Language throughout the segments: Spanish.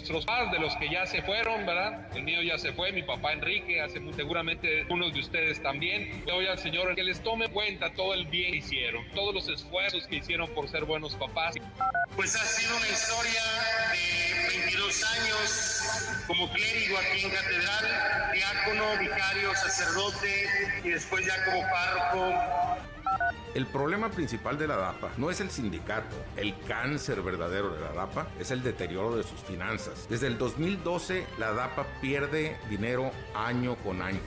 Nuestros padres, de los que ya se fueron, ¿verdad? El mío ya se fue, mi papá Enrique, hace seguramente unos de ustedes también. Le doy al Señor que les tome cuenta todo el bien que hicieron, todos los esfuerzos que hicieron por ser buenos papás. Pues ha sido una historia de 22 años como clérigo aquí en catedral, diácono, vicario, sacerdote y después ya como párroco el problema principal de la DAPA no es el sindicato, el cáncer verdadero de la DAPA es el deterioro de sus finanzas. Desde el 2012 la DAPA pierde dinero año con año.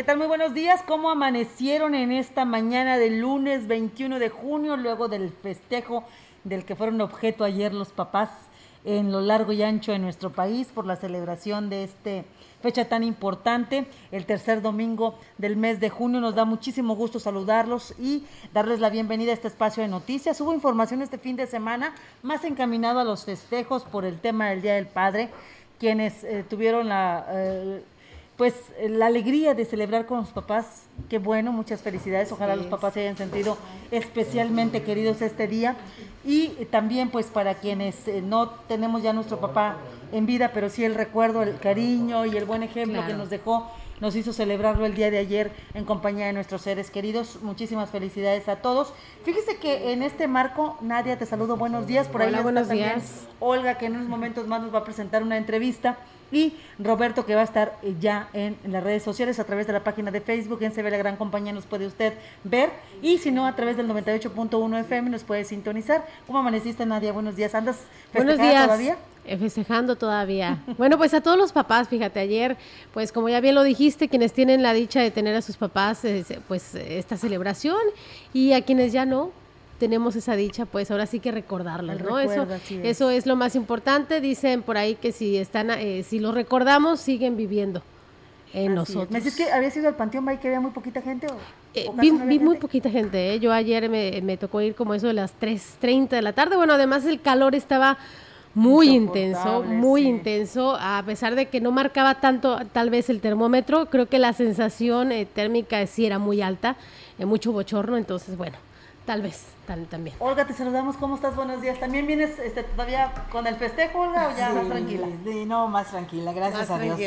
¿Qué tal? Muy buenos días. ¿Cómo amanecieron en esta mañana del lunes 21 de junio, luego del festejo del que fueron objeto ayer los papás en lo largo y ancho de nuestro país por la celebración de esta fecha tan importante, el tercer domingo del mes de junio. Nos da muchísimo gusto saludarlos y darles la bienvenida a este espacio de noticias. Hubo información este fin de semana más encaminado a los festejos por el tema del Día del Padre, quienes eh, tuvieron la... Eh, pues la alegría de celebrar con los papás, qué bueno, muchas felicidades, ojalá los papás se hayan sentido especialmente queridos este día y también pues para quienes eh, no tenemos ya nuestro papá en vida, pero sí el recuerdo, el cariño y el buen ejemplo que nos dejó, nos hizo celebrarlo el día de ayer en compañía de nuestros seres queridos. Muchísimas felicidades a todos. Fíjese que en este marco, Nadia, te saludo, buenos días. Por ahí buenos días. Olga, que en unos momentos más nos va a presentar una entrevista y Roberto que va a estar eh, ya en, las redes sociales a través de la página de Facebook en CB La Gran Compañía nos puede usted ver y si no a través del 98.1 FM nos puede sintonizar. ¿Cómo amaneciste Nadia? Buenos días. ¿Andas Buenos días. todavía? Eh, festejando todavía. bueno, pues a todos los papás, fíjate, ayer, pues como ya bien lo dijiste, quienes tienen la dicha de tener a sus papás, pues esta celebración y a quienes ya no, tenemos esa dicha, pues ahora sí que recordarlo, ¿no? eso, es. eso es lo más importante. Dicen por ahí que si están, eh, si lo recordamos, siguen viviendo en nosotros. ¿Me dices que había sido al Panteón Bay que había muy poquita gente? O, eh, vi, muy poquita gente. ¿eh? Yo ayer me, me, tocó ir como eso de las 3.30 de la tarde. Bueno, además el calor estaba muy intenso, muy intenso, a pesar de que no marcaba tanto tal vez el termómetro, creo que la sensación térmica sí era muy alta, mucho bochorno, entonces bueno, Tal vez, tal, también. Olga, te saludamos. ¿Cómo estás? Buenos días. ¿También vienes este, todavía con el festejo, Olga, o ya más tranquila? Sí, no, más tranquila, gracias a Dios.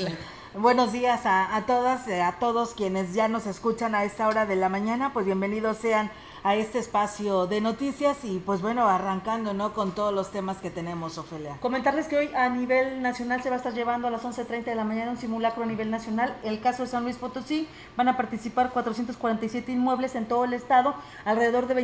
Buenos días a, a todas, eh, a todos quienes ya nos escuchan a esta hora de la mañana. Pues bienvenidos sean a este espacio de noticias y pues bueno, arrancando ¿no? con todos los temas que tenemos, Ofelia. Comentarles que hoy a nivel nacional se va a estar llevando a las 11.30 de la mañana un simulacro a nivel nacional. El caso de San Luis Potosí, van a participar 447 inmuebles en todo el estado, alrededor de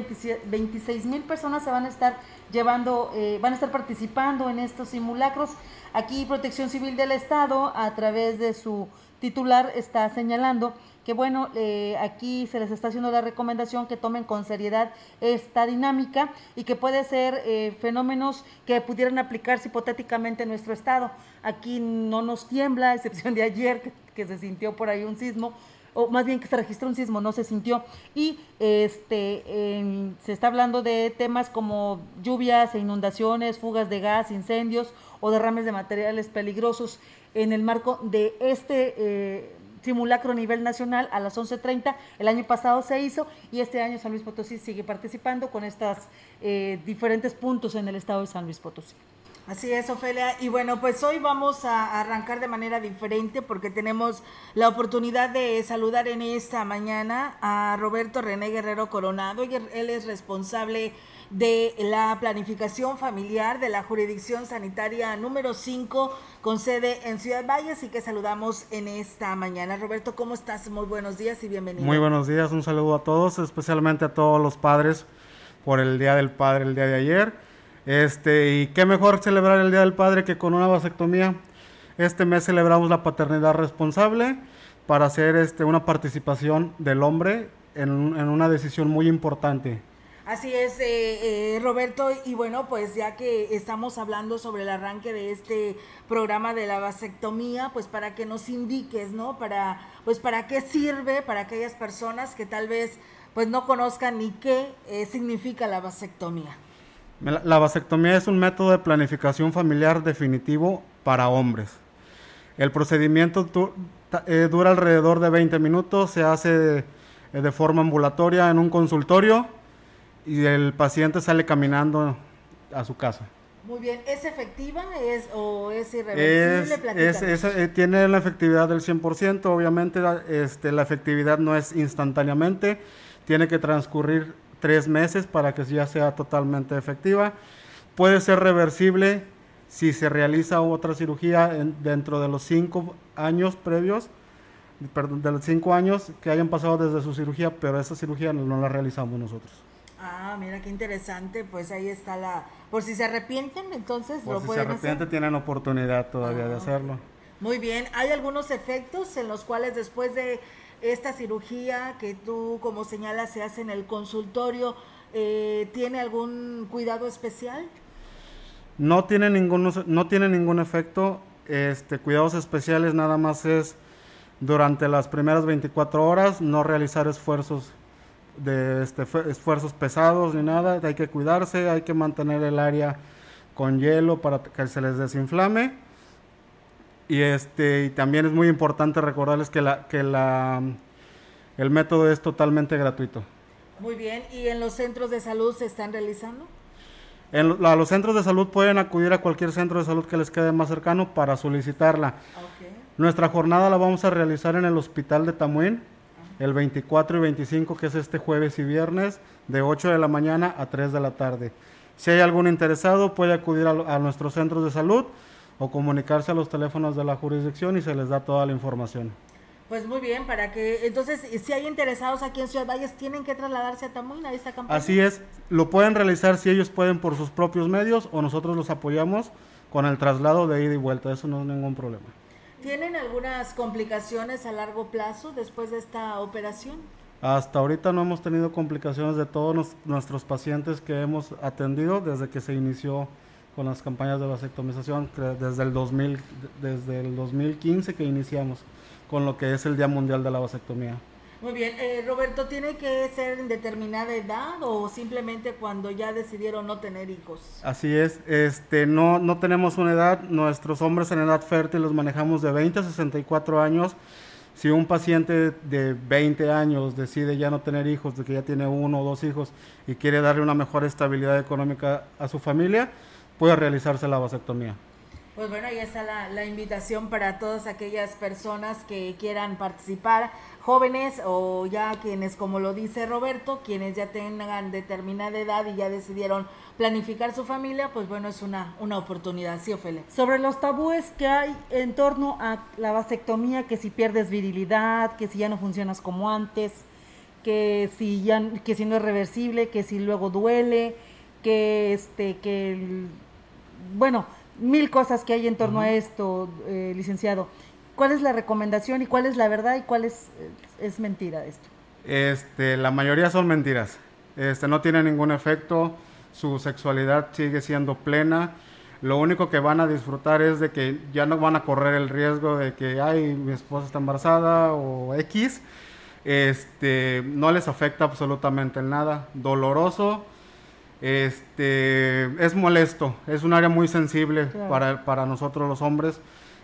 26 mil personas se van a estar llevando, eh, van a estar participando en estos simulacros. Aquí Protección Civil del Estado, a través de su titular, está señalando que bueno, eh, aquí se les está haciendo la recomendación que tomen con seriedad esta dinámica y que puede ser eh, fenómenos que pudieran aplicarse hipotéticamente en nuestro estado. Aquí no nos tiembla, a excepción de ayer que, se sintió por ahí un sismo, o más bien que se registró un sismo, no se sintió. Y este se está hablando de temas como lluvias e inundaciones, fugas de gas, incendios o derrames de materiales peligrosos en el marco de este eh, simulacro a nivel nacional a las 11.30. El año pasado se hizo y este año San Luis Potosí sigue participando con estos eh, diferentes puntos en el estado de San Luis Potosí. Así es, Ofelia. Y bueno, pues hoy vamos a arrancar de manera diferente porque tenemos la oportunidad de saludar en esta mañana a Roberto René Guerrero Coronado. Él es responsable de la planificación familiar de la jurisdicción sanitaria número 5 con sede en Ciudad Valles y que saludamos en esta mañana. Roberto, ¿cómo estás? Muy buenos días y bienvenido. Muy buenos días, un saludo a todos, especialmente a todos los padres por el Día del Padre el día de ayer este, y qué mejor celebrar el Día del Padre que con una vasectomía. Este mes celebramos la paternidad responsable para hacer este, una participación del hombre en, una decisión muy importante. Así es, eh, eh, Roberto, y bueno, pues ya que estamos hablando sobre el arranque de este programa de la vasectomía, pues para que nos indiques, ¿no? Para, pues para qué sirve para aquellas personas que tal vez pues no conozcan ni qué eh, significa la vasectomía. La vasectomía es un método de planificación familiar definitivo para hombres. El procedimiento eh, dura alrededor de 20 minutos, se hace de forma ambulatoria en un consultorio y el paciente sale caminando a su casa. Muy bien, ¿es efectiva es, o es irreversible? Es, eh, tiene la efectividad del 100%, obviamente este, la efectividad no es instantáneamente, tiene que transcurrir tres meses para que ya sea totalmente efectiva. Puede ser reversible si se realiza otra cirugía dentro de los cinco años previos, perdón, de los cinco años que hayan pasado desde su cirugía, pero esa cirugía no, la realizamos nosotros. Ah, mira qué interesante, pues ahí está la... Por si se arrepienten, entonces lo si se arrepienten, tienen oportunidad todavía de ah, hacerlo. Muy bien, ¿hay algunos efectos en los cuales después de esta cirugía que tú, como señalas, se hace en el consultorio, eh, ¿tiene algún cuidado especial? No tiene ningún, no tiene ningún efecto. Este, cuidados especiales nada más es durante las primeras 24 horas no realizar esfuerzos de este, esfuerzos pesados ni nada, hay que cuidarse, hay que mantener el área con hielo para que se les desinflame y este y también es muy importante recordarles que la que la el método es totalmente gratuito. Muy bien, ¿y en los centros de salud se están realizando? En los centros de salud pueden acudir a cualquier centro de salud que les quede más cercano para solicitarla. Nuestra jornada la vamos a realizar en el Hospital de Tamuín el 24 y 25, que es este jueves y viernes, de 8 de la mañana a 3 de la tarde. Si hay algún interesado, puede acudir a, a nuestros centros de salud o comunicarse a los teléfonos de la jurisdicción y se les da toda la información. Pues muy bien, para que entonces si hay interesados aquí en Ciudad Valles tienen que trasladarse a Tamuín a esta campaña. Así es, lo pueden realizar si ellos pueden por sus propios medios o nosotros los apoyamos con el traslado de ida y vuelta, eso no es ningún problema. ¿Tienen algunas complicaciones a largo plazo después de esta operación? Hasta ahorita no hemos tenido complicaciones de todos nuestros pacientes que hemos atendido desde que se inició con las campañas de vasectomización desde el 2000, desde el 2015 que iniciamos con lo que es el Día Mundial de la Vasectomía. Muy bien, eh, Roberto, ¿tiene que ser en determinada edad o simplemente cuando ya decidieron no tener hijos? Así es, este, no, no tenemos una edad, nuestros hombres en edad fértil los manejamos de 20 a 64 años. Si un paciente de 20 años decide ya no tener hijos, de que ya tiene uno o dos hijos y quiere darle una mejor estabilidad económica a su familia, puede realizarse la vasectomía. Pues bueno, ahí está la, invitación para todas aquellas personas que quieran participar, jóvenes o ya quienes, como lo dice Roberto, quienes ya tengan determinada edad y ya decidieron planificar su familia, pues bueno, es una, una oportunidad, sí, Ofelia. Sobre los tabúes que hay en torno a la vasectomía, que si pierdes virilidad, que si ya no funcionas como antes, que si ya que si no es reversible, que si luego duele, que este que bueno, mil cosas que hay en torno a esto, eh, licenciado. ¿Cuál es la recomendación y cuál es la verdad y cuál es, es mentira de esto? Este, la mayoría son mentiras. Este, no tiene ningún efecto, su sexualidad sigue siendo plena. Lo único que van a disfrutar es de que ya no van a correr el riesgo de que, ay, mi esposa está embarazada o X. Este, no les afecta absolutamente nada. Doloroso, este, es molesto, es un área muy sensible para, para nosotros los hombres.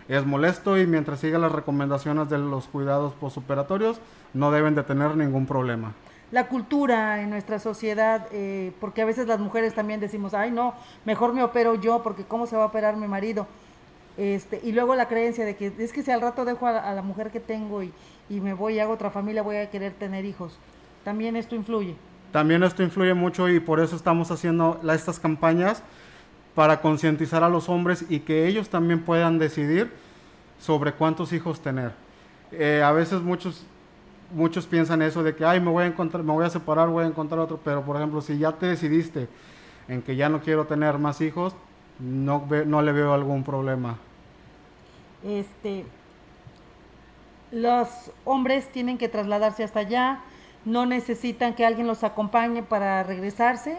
Es molesto y mientras siga las recomendaciones de los cuidados postoperatorios, no deben de tener ningún problema. la cultura en nuestra sociedad, eh, porque a veces las mujeres también decimos, ay no, mejor me opero yo, porque cómo se va a operar mi marido. Este, y luego la creencia de que es que si al rato dejo a, la mujer que tengo y, y, me voy y hago otra familia, voy a querer tener hijos. También esto influye. También esto influye mucho y por eso estamos haciendo estas campañas para concientizar a los hombres y que ellos también puedan decidir sobre cuántos hijos tener. Eh, a veces muchos muchos piensan eso de que, ay, me voy a encontrar, me voy a separar, voy a encontrar otro, pero por ejemplo, si ya te decidiste en que ya no quiero tener más hijos, no, no le veo algún problema. Este, los hombres tienen que trasladarse hasta allá, no necesitan que alguien los acompañe para regresarse,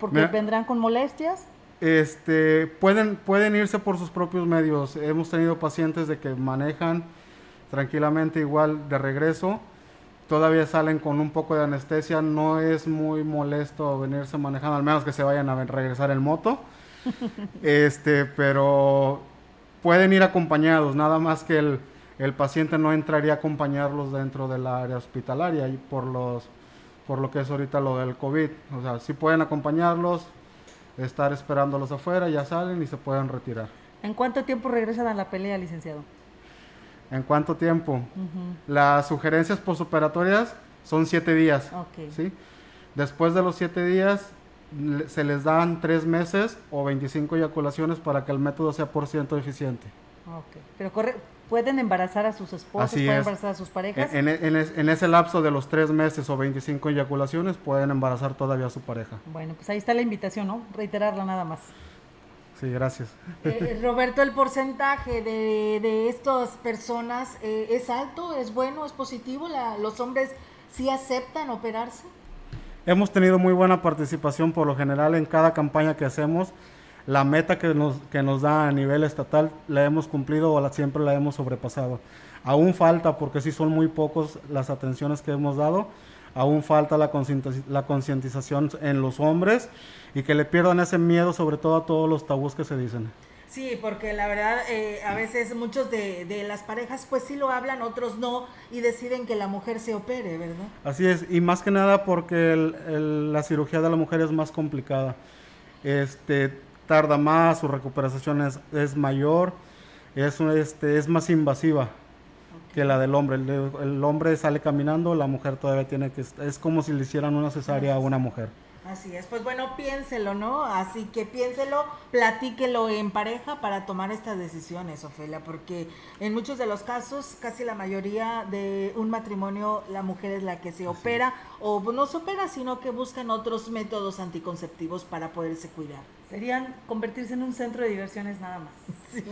porque vendrán con molestias. Este, pueden, pueden irse por sus propios medios. Hemos tenido pacientes de que manejan tranquilamente igual de regreso. Todavía salen con un poco de anestesia. No es muy molesto venirse manejando, al menos que se vayan a regresar en moto. este, pero pueden ir acompañados, nada más que el, el paciente no entraría a acompañarlos dentro del área hospitalaria y por los por lo que es ahorita lo del COVID. O sea, sí pueden acompañarlos, estar esperándolos afuera, ya salen y se pueden retirar. ¿En cuánto tiempo regresan a la pelea, licenciado? ¿En cuánto tiempo? Las sugerencias posoperatorias son siete días. ¿sí? Después de los siete días se les dan tres meses o 25 eyaculaciones para que el método sea por ciento eficiente. Pero corre, ¿pueden embarazar a sus esposos? ¿Pueden embarazar a sus parejas? En, en, ese lapso de los tres meses o 25 eyaculaciones pueden embarazar todavía a su pareja. Bueno, pues ahí está la invitación, ¿no? Reiterarla nada más. Sí, gracias. Eh, eh, Roberto, ¿el porcentaje de, de estas personas eh, es alto, es bueno, es positivo? ¿Los hombres sí aceptan operarse? Hemos tenido muy buena participación por lo general en cada campaña que hacemos. La meta que nos, que nos da a nivel estatal la hemos cumplido o la, siempre la hemos sobrepasado. Aún falta, porque sí son muy pocos las atenciones que hemos dado, aún falta la concientización en los hombres y que le pierdan ese miedo sobre todo a todos los tabús que se dicen. Sí, porque la verdad eh, a veces muchos de, de, las parejas pues sí lo hablan, otros no y deciden que la mujer se opere, ¿verdad? Así es, y más que nada porque la cirugía de la mujer es más complicada. Este, tarda más, su recuperación es, es mayor, es, este, es más invasiva que la del hombre. El, el, hombre sale caminando, la mujer todavía tiene que... Es como si le hicieran una cesárea a una mujer. Así es, pues bueno, piénselo, ¿no? Así que piénselo, platíquelo en pareja para tomar estas decisiones, Ofelia, porque en muchos de los casos, casi la mayoría de un matrimonio, la mujer es la que se opera, o no se opera, sino que buscan otros métodos anticonceptivos para poderse cuidar. Serían convertirse en un centro de diversiones nada más. Sí.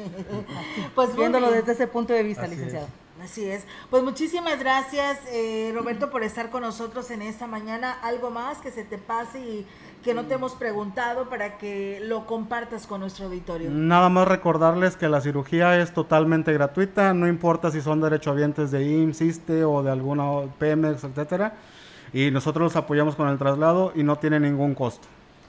Pues viéndolo desde ese punto de vista, licenciado. Así es. Pues muchísimas gracias, eh, Roberto, por estar con nosotros en esta mañana. Algo más que se te pase y que no te hemos preguntado para que lo compartas con nuestro auditorio. Nada más recordarles que la cirugía es totalmente gratuita, no importa si son derechohabientes de IMSS, ISTE o de alguna PMX, etcétera. Y nosotros los apoyamos con el traslado y no tiene ningún costo.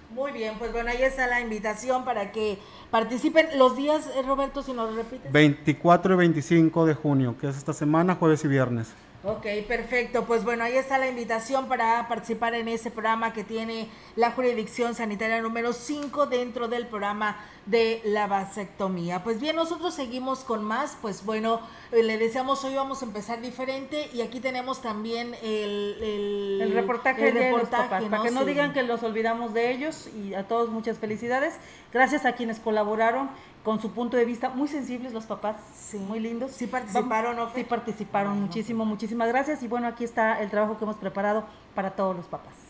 Muy bien, pues bueno, ahí está la invitación para que participen los días, eh, Roberto, si nos repites. 24 y 25 de junio, que es esta semana, jueves y viernes. Ok, perfecto. Pues bueno, ahí está la invitación para participar en ese programa que tiene la jurisdicción sanitaria número 5 dentro del programa de la vasectomía. Pues bien, nosotros seguimos con más. Pues bueno, eh, le deseamos hoy vamos a empezar diferente y aquí tenemos también el, el, reportaje, de los papás, para que no digan que los olvidamos de ellos y a todos muchas felicidades. Gracias a quienes colaboraron con su punto de vista, muy sensibles los papás, sí. muy lindos. Sí participaron, ¿no? Sí participaron, muchísimo, muchísimas gracias. Y bueno, aquí está el trabajo que hemos preparado para todos los papás.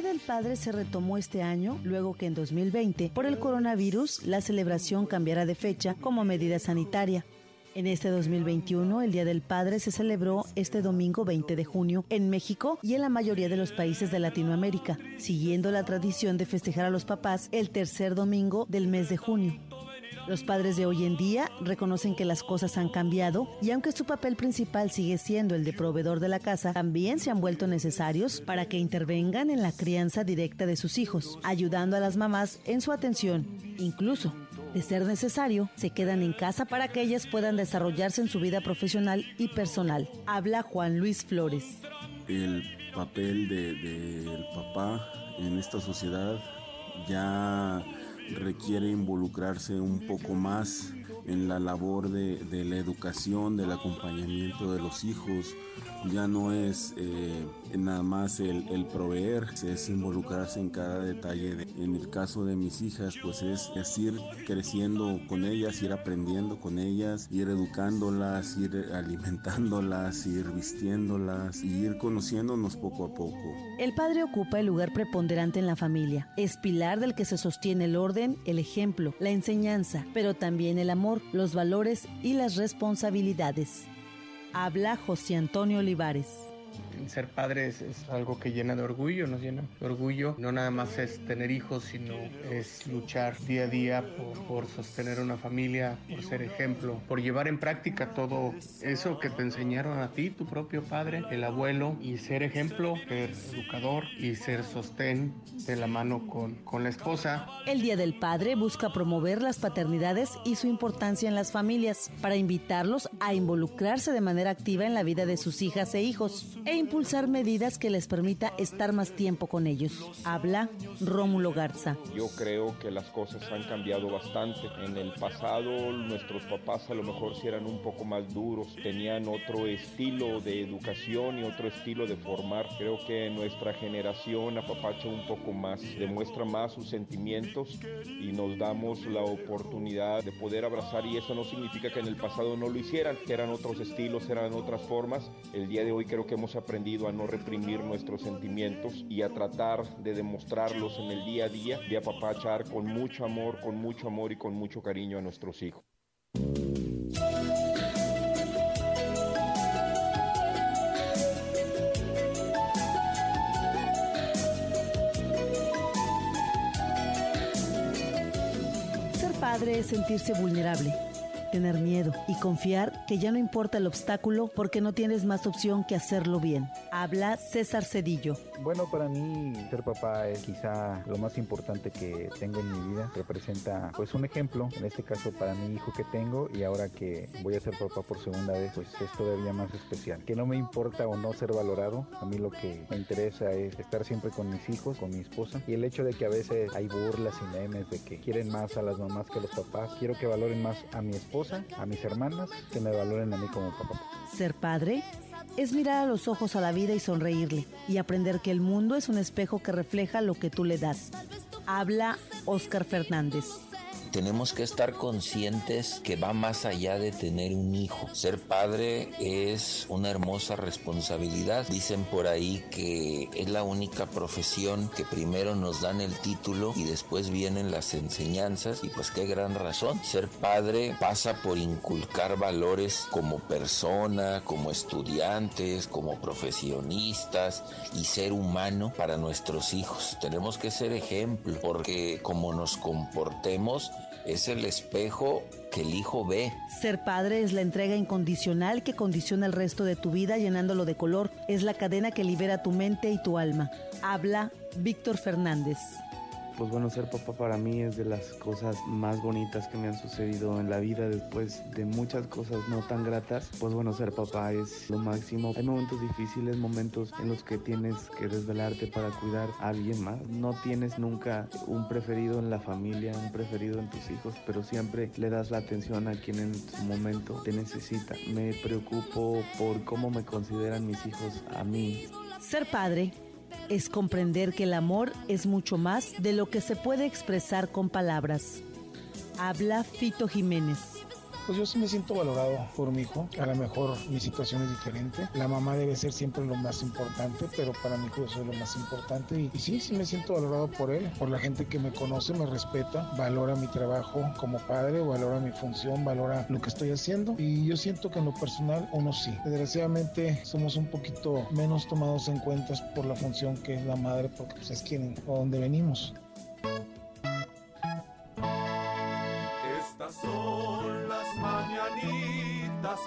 Día del Padre se retomó este año, luego que en 2020, por el coronavirus, la celebración cambiará de fecha como medida sanitaria. En este 2021, el Día del Padre se celebró este domingo 20 de junio en México y en la mayoría de los países de Latinoamérica, siguiendo la tradición de festejar a los papás el tercer domingo del mes de junio. Los padres de hoy en día reconocen que las cosas han cambiado y aunque su papel principal sigue siendo el de proveedor de la casa, también se han vuelto necesarios para que intervengan en la crianza directa de sus hijos, ayudando a las mamás en su atención. Incluso, de ser necesario, se quedan en casa para que ellas puedan desarrollarse en su vida profesional y personal. Habla Juan Luis Flores. El papel del papá en esta sociedad ya requiere involucrarse un poco más en la labor de, la educación, del acompañamiento de los hijos. Ya no es eh, nada más el, proveer, es involucrarse en cada detalle. En el caso de mis hijas, pues es, ir creciendo con ellas, ir aprendiendo con ellas, ir educándolas, ir alimentándolas, ir vistiéndolas ir conociéndonos poco a poco. El padre ocupa el lugar preponderante en la familia. Es pilar del que se sostiene el orden, el ejemplo, la enseñanza, pero también el amor, los valores y las responsabilidades. Habla José Antonio Olivares ser padres es algo que llena de orgullo, nos llena de orgullo. No nada más es tener hijos, sino es luchar día a día por, sostener una familia, por ser ejemplo, por llevar en práctica todo eso que te enseñaron a ti, tu propio padre, el abuelo, y ser ejemplo, ser educador y ser sostén de la mano con, con la esposa. El Día del Padre busca promover las paternidades y su importancia en las familias para invitarlos a involucrarse de manera activa en la vida de sus hijas e hijos e impulsar medidas que les permita estar más tiempo con ellos. Habla Rómulo Garza. Yo creo que las cosas han cambiado bastante. En el pasado nuestros papás a lo mejor sí eran un poco más duros, tenían otro estilo de educación y otro estilo de formar. Creo que nuestra generación apapacha un poco más, demuestra más sus sentimientos y nos damos la oportunidad de poder abrazar y eso no significa que en el pasado no lo hicieran, que eran otros estilos, eran otras formas. El día de hoy creo que hemos aprendido a no reprimir nuestros sentimientos y a tratar de demostrarlos en el día a día, de apapachar con mucho amor, con mucho amor y con mucho cariño a nuestros hijos. Ser padre es sentirse vulnerable tener miedo y confiar que ya no importa el obstáculo porque no tienes más opción que hacerlo bien. Habla César Cedillo. Bueno, para mí ser papá es quizá lo más importante que tengo en mi vida. Representa pues un ejemplo, en este caso para mi hijo que tengo y ahora que voy a ser papá por segunda vez, pues es todavía más especial. Que no me importa o no ser valorado, a mí lo que me interesa es estar siempre con mis hijos, con mi esposa y el hecho de que a veces hay burlas y memes de que quieren más a las mamás que a los papás, quiero que valoren más a mi esposa a mis hermanas, que me valoren a mí como papá. Ser padre es mirar a los ojos a la vida y sonreírle, y aprender que el mundo es un espejo que refleja lo que tú le das. Habla Oscar Fernández tenemos que estar conscientes que va más allá de tener un hijo. Ser padre es una hermosa responsabilidad. Dicen por ahí que es la única profesión que primero nos dan el título y después vienen las enseñanzas y pues qué gran razón. Ser padre pasa por inculcar valores como persona, como estudiantes, como profesionistas y ser humano para nuestros hijos. Tenemos que ser ejemplo porque como nos comportemos es el espejo que el hijo ve. Ser padre es la entrega incondicional que condiciona el resto de tu vida llenándolo de color. Es la cadena que libera tu mente y tu alma. Habla Víctor Fernández pues bueno, ser papá para mí es de las cosas más bonitas que me han sucedido en la vida después de muchas cosas no tan gratas. Pues bueno, ser papá es lo máximo. Hay momentos difíciles, momentos en los que tienes que desvelarte para cuidar a alguien más. No tienes nunca un preferido en la familia, un preferido en tus hijos, pero siempre le das la atención a quien en su momento te necesita. Me preocupo por cómo me consideran mis hijos a mí. Ser padre es comprender que el amor es mucho más de lo que se puede expresar con palabras. Habla Fito Jiménez. Pues yo sí me siento valorado por mi hijo. A lo mejor mi situación es diferente. La mamá debe ser siempre lo más importante, pero para mi hijo yo soy lo más importante. Y, y, sí, sí me siento valorado por él, por la gente que me conoce, me respeta, valora mi trabajo como padre, valora mi función, valora lo que estoy haciendo. Y yo siento que en lo personal uno sí. Desgraciadamente somos un poquito menos tomados en cuenta por la función que es la madre, porque pues, es quien o donde venimos.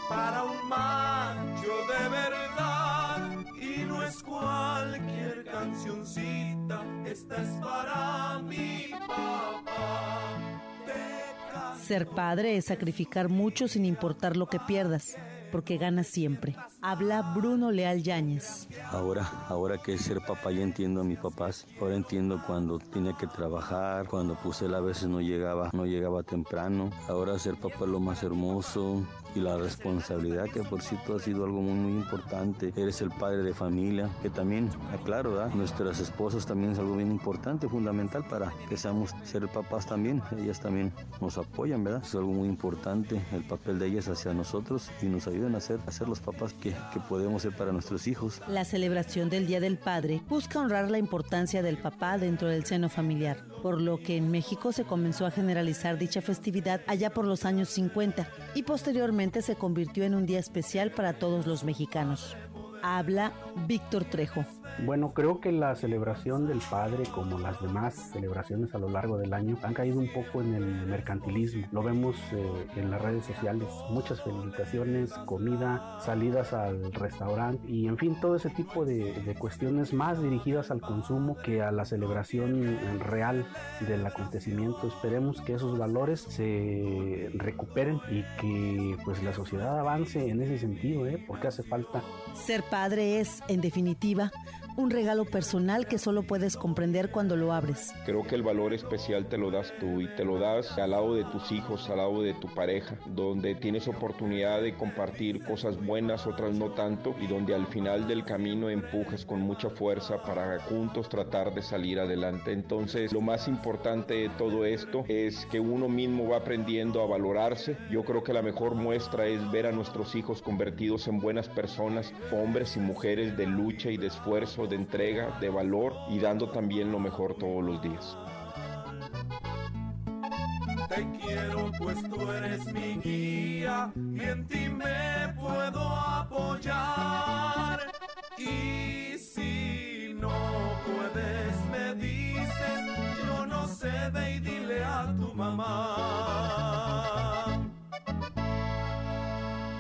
Para un macho de verdad. Y no es cualquier cancioncita, esta es para mi papá. Ser padre es sacrificar mucho sin importar lo que pierdas porque gana siempre. Habla Bruno Leal Yáñez. Ahora, ahora que es ser papá ya entiendo a mis papás. Ahora entiendo cuando tiene que trabajar, cuando él a veces no llegaba, no llegaba temprano. Ahora ser papá es lo más hermoso y la responsabilidad que por cierto ha sido algo muy, importante. Eres el padre de familia, que también, claro, ¿verdad? nuestras esposas también es algo bien importante, fundamental para que seamos ser papás también. Ellas también nos apoyan, ¿verdad? Es algo muy importante el papel de ellas hacia nosotros y nos ayudan a ser, a ser los papás que, que podemos ser para nuestros hijos. La celebración del Día del Padre busca honrar la importancia del papá dentro del seno familiar, por lo que en México se comenzó a generalizar dicha festividad allá por los años 50 y posteriormente se convirtió en un día especial para todos los mexicanos. Habla Víctor Trejo. Bueno, creo que la celebración del Padre, como las demás celebraciones a lo largo del año, han caído un poco en el mercantilismo. Lo vemos eh, en las redes sociales. Muchas felicitaciones, comida, salidas al restaurante y, en fin, todo ese tipo de, de cuestiones más dirigidas al consumo que a la celebración real del acontecimiento. Esperemos que esos valores se recuperen y que pues la sociedad avance en ese sentido, ¿eh? porque hace falta. Ser padre es, en definitiva, un regalo personal que solo puedes comprender cuando lo abres. Creo que el valor especial te lo das tú y te lo das al lado de tus hijos, al lado de tu pareja, donde tienes oportunidad de compartir cosas buenas, otras no tanto, y donde al final del camino empujas con mucha fuerza para juntos tratar de salir adelante. Entonces, lo más importante de todo esto es que uno mismo va aprendiendo a valorarse. Yo creo que la mejor muestra es ver a nuestros hijos convertidos en buenas personas, hombres y mujeres de lucha y de de entrega, de valor y dando también lo mejor todos los días. Te quiero pues tú eres mi guía y en ti me puedo apoyar. Y si no puedes me dices, yo no sé, ve y dile a tu mamá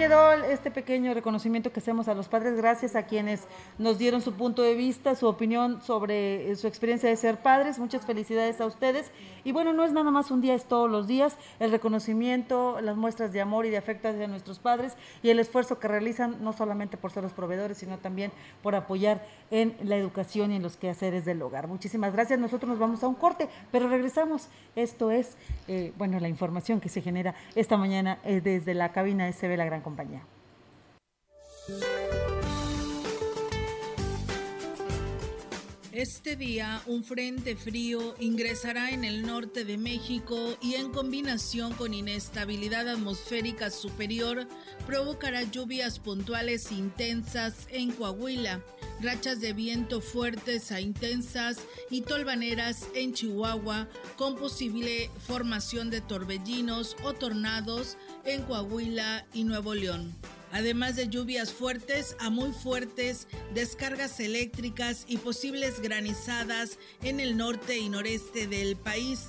quedó este pequeño reconocimiento que hacemos a los padres gracias a quienes nos dieron su punto de vista, su opinión sobre eh, su experiencia de ser padres. Muchas felicidades a ustedes. Y bueno, no es nada más un día, es todos los días el reconocimiento, las muestras de amor y de afecto hacia nuestros padres y el esfuerzo que realizan no solamente por ser los proveedores, sino también por apoyar en la educación y en los quehaceres del hogar. Muchísimas gracias. Nosotros nos vamos a un corte, pero regresamos. Esto es, eh, bueno, la información que se genera esta mañana eh, desde la cabina SB La Gran compañía. compañía. Este día, un frente frío ingresará en el norte de México y en combinación con inestabilidad atmosférica superior provocará lluvias puntuales intensas en Coahuila, rachas de viento fuertes a intensas y tolvaneras en Chihuahua, con posible formación de torbellinos o tornados en Coahuila y Nuevo León además de lluvias fuertes a muy fuertes, descargas eléctricas y posibles granizadas en el norte y noreste del país.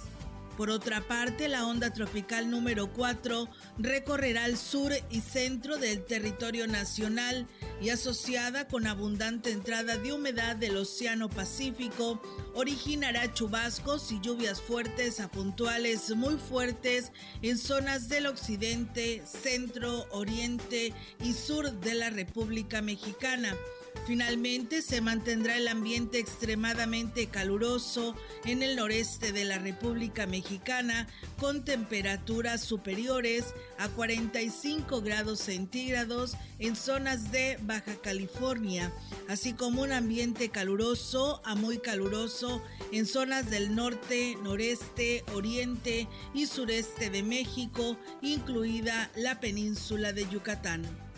Por otra parte, la onda tropical número 4 recorrerá el sur y centro del territorio nacional y asociada con abundante entrada de humedad del Océano Pacífico, originará chubascos y lluvias fuertes a puntuales muy fuertes en zonas del occidente, centro, oriente y sur de la República Mexicana Finalmente se mantendrá el ambiente extremadamente caluroso en el noreste de la República Mexicana con temperaturas superiores a 45 grados centígrados en zonas de Baja California, así como un ambiente caluroso a muy caluroso en zonas del norte, noreste, oriente y sureste de México, incluida la península de Yucatán.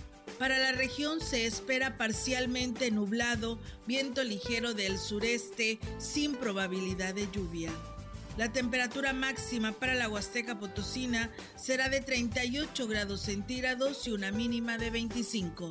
Para la región se espera parcialmente nublado, viento ligero del sureste sin probabilidad de lluvia. La temperatura máxima para la Huasteca Potosina será de 38 grados centígrados y una mínima de 25.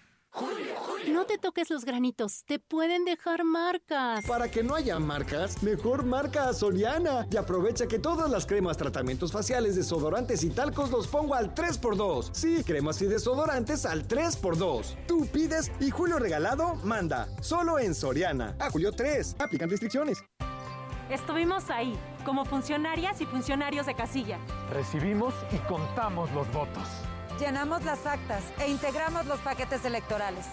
No te toques los granitos, te pueden dejar marcas. Para que no haya marcas, mejor marca a Soriana y aprovecha que todas las cremas, tratamientos faciales, desodorantes y talcos los pongo al 3x2. Sí, cremas y desodorantes al 3x2. Tú pides y Julio Regalado manda. Solo en Soriana. A Julio 3. Aplican restricciones. Estuvimos ahí, como funcionarias y funcionarios de casilla. Recibimos y contamos los votos. Llenamos las actas e integramos los paquetes electorales.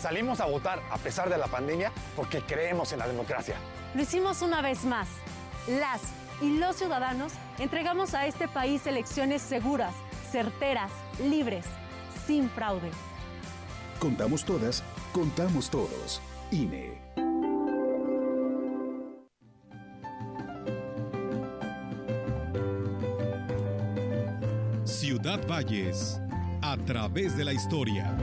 Salimos a votar a pesar de la pandemia porque creemos en la democracia. Lo hicimos una vez más. Las y los ciudadanos entregamos a este país elecciones seguras, certeras, libres, sin fraude. Contamos todas, contamos todos. INE. Ciudad Valles, a través de la historia.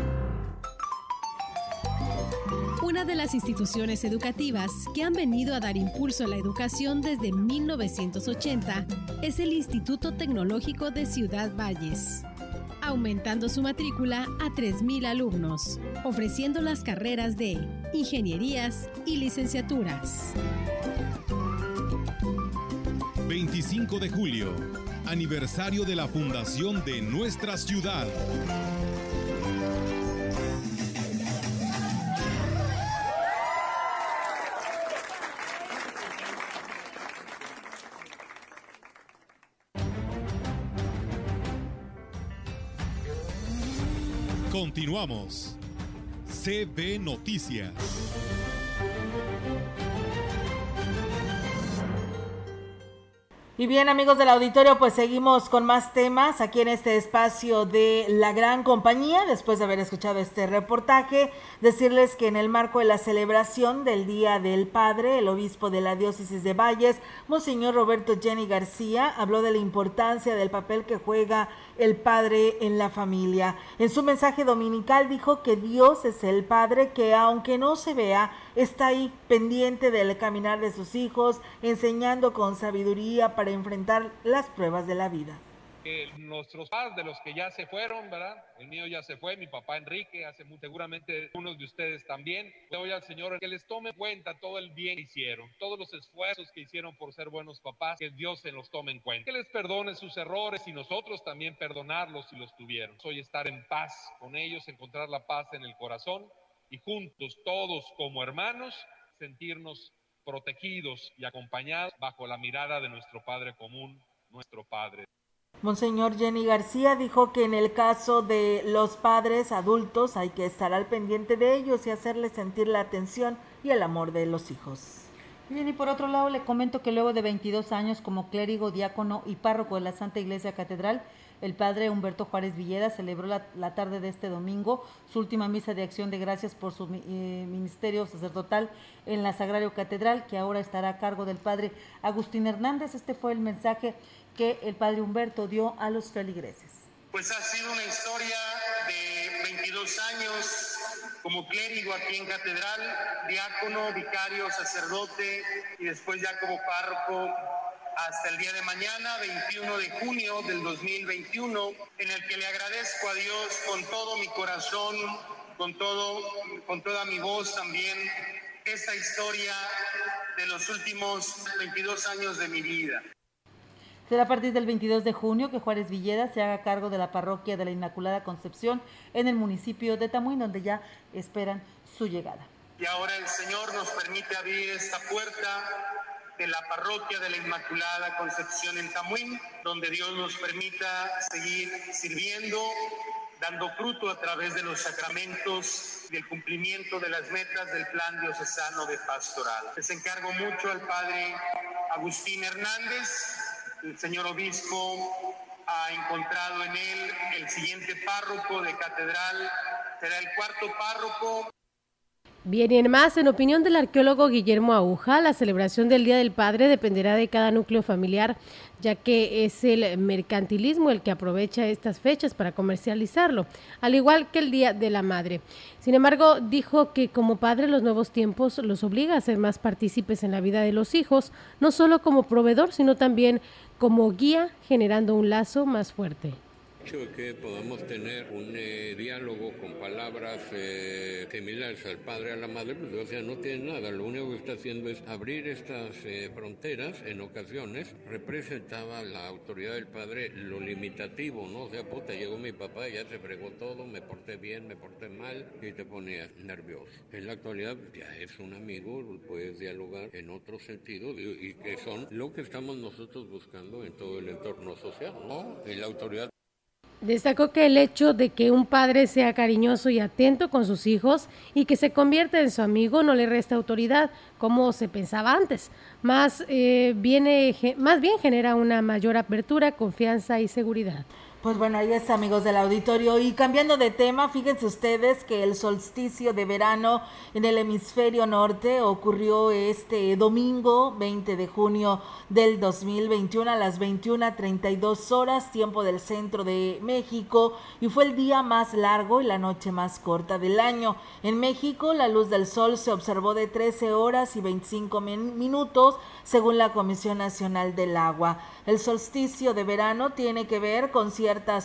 Una de las instituciones educativas que han venido a dar impulso a la educación desde 1980 es el Instituto Tecnológico de Ciudad Valles, aumentando su matrícula a 3.000 alumnos, ofreciendo las carreras de ingenierías y licenciaturas. 25 de julio, aniversario de la fundación de nuestra ciudad. Continuamos. CB Noticias. Y bien amigos del auditorio, pues seguimos con más temas aquí en este espacio de la gran compañía. Después de haber escuchado este reportaje, decirles que en el marco de la celebración del Día del Padre, el obispo de la diócesis de Valles, Monseñor Roberto Jenny García, habló de la importancia del papel que juega el padre en la familia. En su mensaje dominical dijo que Dios es el padre que aunque no se vea, está ahí pendiente del caminar de sus hijos, enseñando con sabiduría para enfrentar las pruebas de la vida que nuestros padres, de los que ya se fueron, ¿verdad? El mío ya se fue, mi papá Enrique, hace muy, seguramente unos de ustedes también. Le doy al Señor que les tome cuenta todo el bien que hicieron, todos los esfuerzos que hicieron por ser buenos papás, que Dios se los tome en cuenta. Que les perdone sus errores y nosotros también perdonarlos si los tuvieron. Hoy estar en paz con ellos, encontrar la paz en el corazón y juntos, todos como hermanos, sentirnos protegidos y acompañados bajo la mirada de nuestro Padre común, nuestro Padre. Monseñor Jenny García dijo que en el caso de los padres adultos hay que estar al pendiente de ellos y hacerles sentir la atención y el amor de los hijos. Bien, y por otro lado le comento que luego de 22 años como clérigo, diácono y párroco de la Santa Iglesia Catedral, el padre Humberto Juárez Villeda celebró la, tarde de este domingo su última misa de acción de gracias por su eh, ministerio sacerdotal en la Sagrario Catedral, que ahora estará a cargo del padre Agustín Hernández. Este fue el mensaje que el padre Humberto dio a los feligreses. Pues ha sido una historia de 22 años como clérigo aquí en Catedral, diácono, vicario, sacerdote y después ya como párroco hasta el día de mañana, 21 de junio del 2021, en el que le agradezco a Dios con todo mi corazón, con todo, con toda mi voz también, esta historia de los últimos 22 años de mi vida. Será a partir del 22 de junio que Juárez Villeda se haga cargo de la parroquia de la Inmaculada Concepción en el municipio de Tamuín, donde ya esperan su llegada. Y ahora el Señor nos permite abrir esta puerta de la parroquia de la Inmaculada Concepción en Tamuín, donde Dios nos permita seguir sirviendo, dando fruto a través de los sacramentos y el cumplimiento de las metas del plan diocesano de pastoral. Les encargo mucho al Padre Agustín Hernández, el señor obispo ha encontrado en él el siguiente párroco de catedral, será el cuarto párroco Bien, y en más, en opinión del arqueólogo Guillermo Aguja, la celebración del Día del Padre dependerá de cada núcleo familiar, ya que es el mercantilismo el que aprovecha estas fechas para comercializarlo, al igual que el Día de la Madre. Sin embargo, dijo que como padre los nuevos tiempos los obliga a ser más partícipes en la vida de los hijos, no solo como proveedor, sino también como guía, generando un lazo más fuerte hecho que podamos tener un eh, diálogo con palabras eh, similares al padre a la madre, pues o sea, no tiene nada, lo único que está haciendo es abrir estas eh, fronteras, en ocasiones representaba la autoridad del padre lo limitativo, ¿no? O sea, puta, llegó mi papá, ya se fregó todo, me porté bien, me porté mal, y te ponías nervioso. En la actualidad ya es un amigo, puedes dialogar en otro sentido, y que son lo que estamos nosotros buscando en todo el entorno social, ¿no? Y la autoridad Destacó que el hecho de que un padre sea cariñoso y atento con sus hijos y que se convierta en su amigo no le resta autoridad, como se pensaba antes. Más, eh, viene, más bien genera una mayor apertura, confianza y seguridad. Pues bueno, ahí está, amigos del auditorio. Y cambiando de tema, fíjense ustedes que el solsticio de verano en el hemisferio norte ocurrió este domingo 20 de junio del 2021 a las 21.32 horas, tiempo del centro de México, y fue el día más largo y la noche más corta del año. En México, la luz del sol se observó de 13 horas y 25 minutos, según la Comisión Nacional del Agua. El solsticio de verano tiene que ver con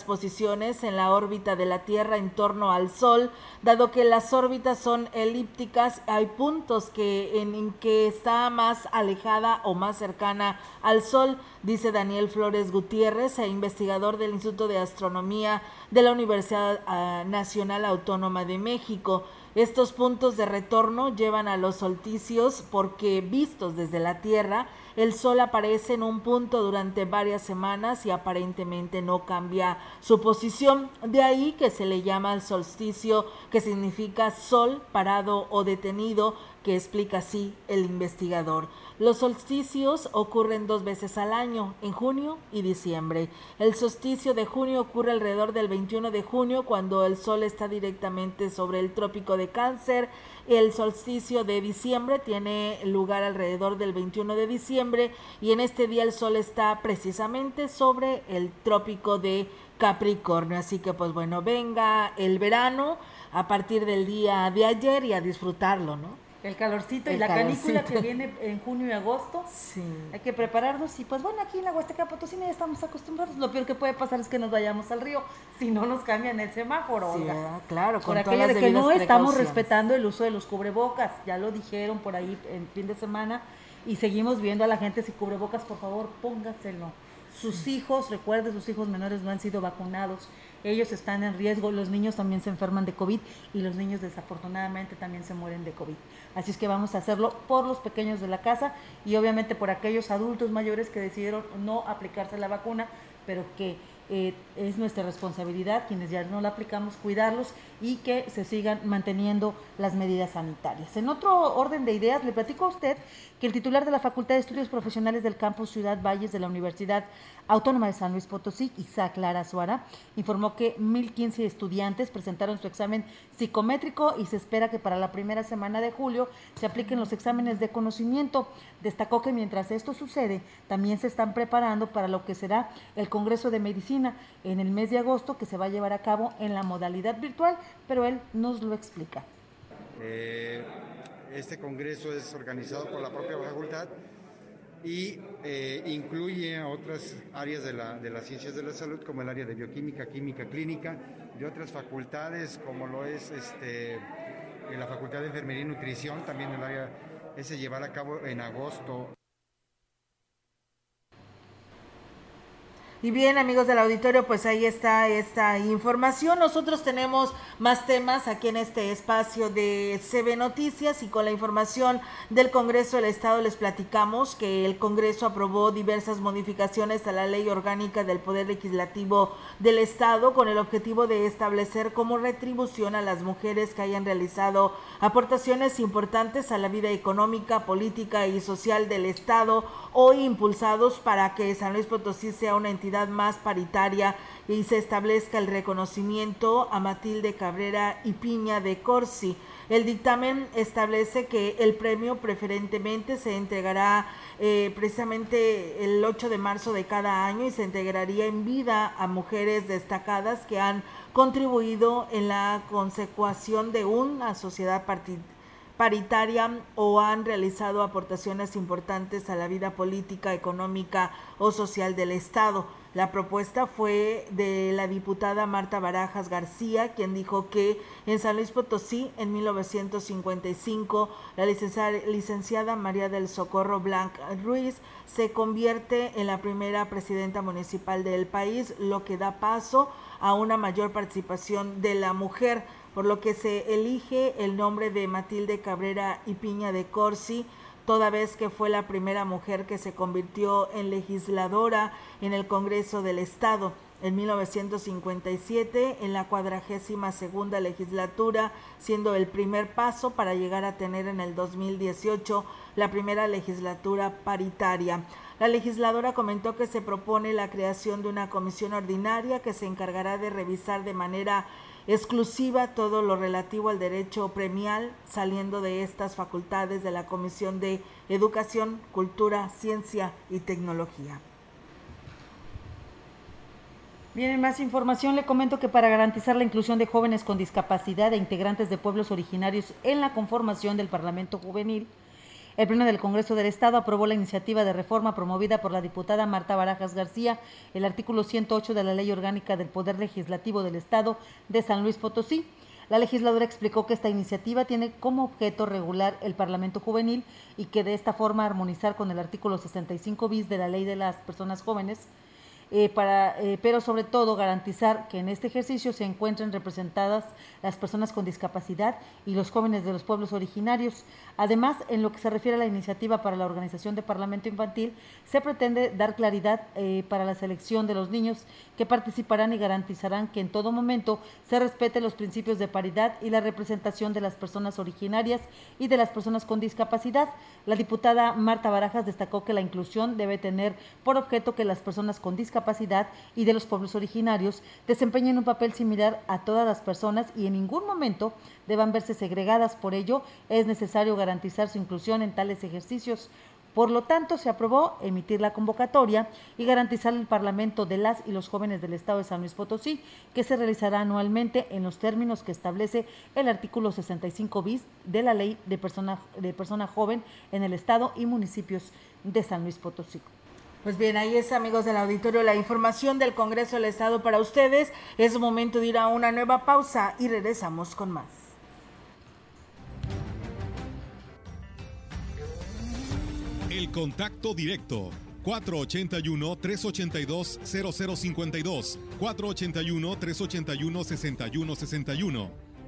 posiciones en la órbita de la Tierra en torno al Sol, dado que las órbitas son elípticas, hay puntos que en, que está más alejada o más cercana al Sol, dice Daniel Flores Gutiérrez, e investigador del Instituto de Astronomía de la Universidad ah, Nacional Autónoma de México. Estos puntos de retorno llevan a los solsticios porque vistos desde la Tierra, el Sol aparece en un punto durante varias semanas y aparentemente no cambia su posición. De ahí que se le llama el solsticio, que significa sol parado o detenido, que explica así el investigador. Los solsticios ocurren dos veces al año, en junio y diciembre. El solsticio de junio ocurre alrededor del 21 de junio cuando el sol está directamente sobre el trópico de cáncer. El solsticio de diciembre tiene lugar alrededor del 21 de diciembre y en este día el sol está precisamente sobre el trópico de Capricornio. Así que pues bueno, venga el verano a partir del día de ayer y a disfrutarlo, ¿no? El calorcito y la canícula que viene en junio y agosto. Sí. Hay que prepararnos y pues bueno, aquí en la Huasteca Potosí ya estamos acostumbrados. Lo peor que puede pasar es que nos vayamos al río si no nos cambian el semáforo. Sí, ah, claro, con por aquello de que no estamos respetando el uso de los cubrebocas. Ya lo dijeron por ahí en fin de semana y seguimos viendo a la gente si cubrebocas, por favor, póngaselo. Sus hijos, recuerde, sus hijos menores no han sido vacunados ellos están en riesgo, los niños también se enferman de COVID y los niños desafortunadamente también se mueren de COVID. Así es que vamos a hacerlo por los pequeños de la casa y obviamente por aquellos adultos mayores que decidieron no aplicarse la vacuna, pero que eh, es nuestra responsabilidad, quienes ya no la aplicamos, cuidarlos y que se sigan manteniendo las medidas sanitarias. En otro orden de ideas, le platico a usted que el titular de la Facultad de Estudios Profesionales del Campus Ciudad Valles de la Universidad Autónoma de San Luis Potosí, Isaac Lara Suara, informó que 1.015 estudiantes presentaron su examen psicométrico y se espera que para la primera semana de julio se apliquen los exámenes de conocimiento. Destacó que mientras esto sucede, también se están preparando para lo que será el Congreso de Medicina en el mes de agosto que se va a llevar a cabo en la modalidad virtual, pero él nos lo explica. Eh, este Congreso es organizado por la propia facultad y eh, incluye otras áreas de, la, de, las ciencias de la salud, como el área de bioquímica, química, clínica, de otras facultades, como lo es este, la Facultad de Enfermería y Nutrición, también el área, ese llevar a cabo en agosto. Y bien, amigos del auditorio, pues ahí está esta información. Nosotros tenemos más temas aquí en este espacio de CB Noticias y con la información del Congreso del Estado les platicamos que el Congreso aprobó diversas modificaciones a la ley orgánica del Poder Legislativo del Estado con el objetivo de establecer como retribución a las mujeres que hayan realizado aportaciones importantes a la vida económica, política y social del Estado o impulsados para que San Luis Potosí sea una entidad más paritaria y se establezca el reconocimiento a Matilde Cabrera y Piña de Corsi. El dictamen establece que el premio preferentemente se entregará eh, precisamente el 8 de marzo de cada año y se integraría en vida a mujeres destacadas que han contribuido en la consecución de una sociedad paritaria o han realizado aportaciones importantes a la vida política, económica o social del Estado. La propuesta fue de la diputada Marta Barajas García, quien dijo que en San Luis Potosí, en 1955, la licenciada, María del Socorro Blanc Ruiz se convierte en la primera presidenta municipal del país, lo que da paso a una mayor participación de la mujer, por lo que se elige el nombre de Matilde Cabrera y Piña de Corsi toda vez que fue la primera mujer que se convirtió en legisladora en el Congreso del Estado. En 1957, en la cuadragésima segunda legislatura, siendo el primer paso para llegar a tener en el 2018 la primera legislatura paritaria. La legisladora comentó que se propone la creación de una comisión ordinaria que se encargará de revisar de manera exclusiva todo lo relativo al derecho premial, saliendo de estas facultades de la Comisión de Educación, Cultura, Ciencia y Tecnología. Bien, en más información le comento que para garantizar la inclusión de jóvenes con discapacidad e integrantes de pueblos originarios en la conformación del Parlamento Juvenil, el Pleno del Congreso del Estado aprobó la iniciativa de reforma promovida por la diputada Marta Barajas García, el artículo 108 de la Ley Orgánica del Poder Legislativo del Estado de San Luis Potosí. La legisladora explicó que esta iniciativa tiene como objeto regular el Parlamento Juvenil y que de esta forma armonizar con el artículo 65 bis de la Ley de las Personas Jóvenes eh, para, eh, pero sobre todo garantizar que en este ejercicio se encuentren representadas las personas con discapacidad y los jóvenes de los pueblos originarios. Además, en lo que se refiere a la iniciativa para la organización de Parlamento Infantil, se pretende dar claridad eh, para la selección de los niños que participarán y garantizarán que en todo momento se respete los principios de paridad y la representación de las personas originarias y de las personas con discapacidad. La diputada Marta Barajas destacó que la inclusión debe tener por objeto que las personas con discapacidad discapacidad y de los pueblos originarios desempeñen un papel similar a todas las personas y en ningún momento deban verse segregadas. Por ello, es necesario garantizar su inclusión en tales ejercicios. Por lo tanto, se aprobó emitir la convocatoria y garantizar el Parlamento de las y los jóvenes del Estado de San Luis Potosí, que se realizará anualmente en los términos que establece el artículo 65 bis de la Ley de Persona, de persona Joven en el Estado y municipios de San Luis Potosí. Pues bien, ahí es, amigos del auditorio, la información del Congreso del Estado para ustedes. Es momento de ir a una nueva pausa y regresamos con más. El contacto directo 481-382-0052, 481-381-6161.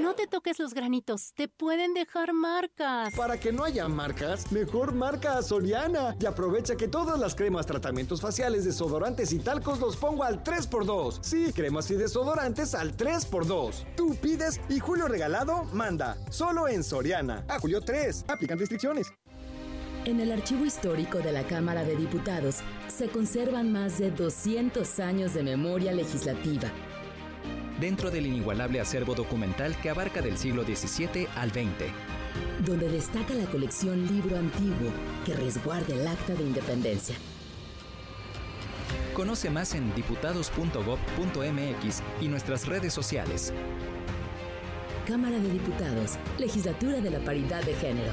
No te toques los granitos, te pueden dejar marcas. Para que no haya marcas, mejor marca a Soriana y aprovecha que todas las cremas, tratamientos faciales, desodorantes y talcos los pongo al 3x2. Sí, cremas y desodorantes al 3x2. Tú pides y Julio Regalado manda. Solo en Soriana. A Julio 3. Aplican restricciones. En el archivo histórico de la Cámara de Diputados se conservan más de 200 años de memoria legislativa dentro del inigualable acervo documental que abarca del siglo XVII al XX. Donde destaca la colección Libro Antiguo que resguarda el Acta de Independencia. Conoce más en diputados.gov.mx y nuestras redes sociales. Cámara de Diputados, Legislatura de la Paridad de Género.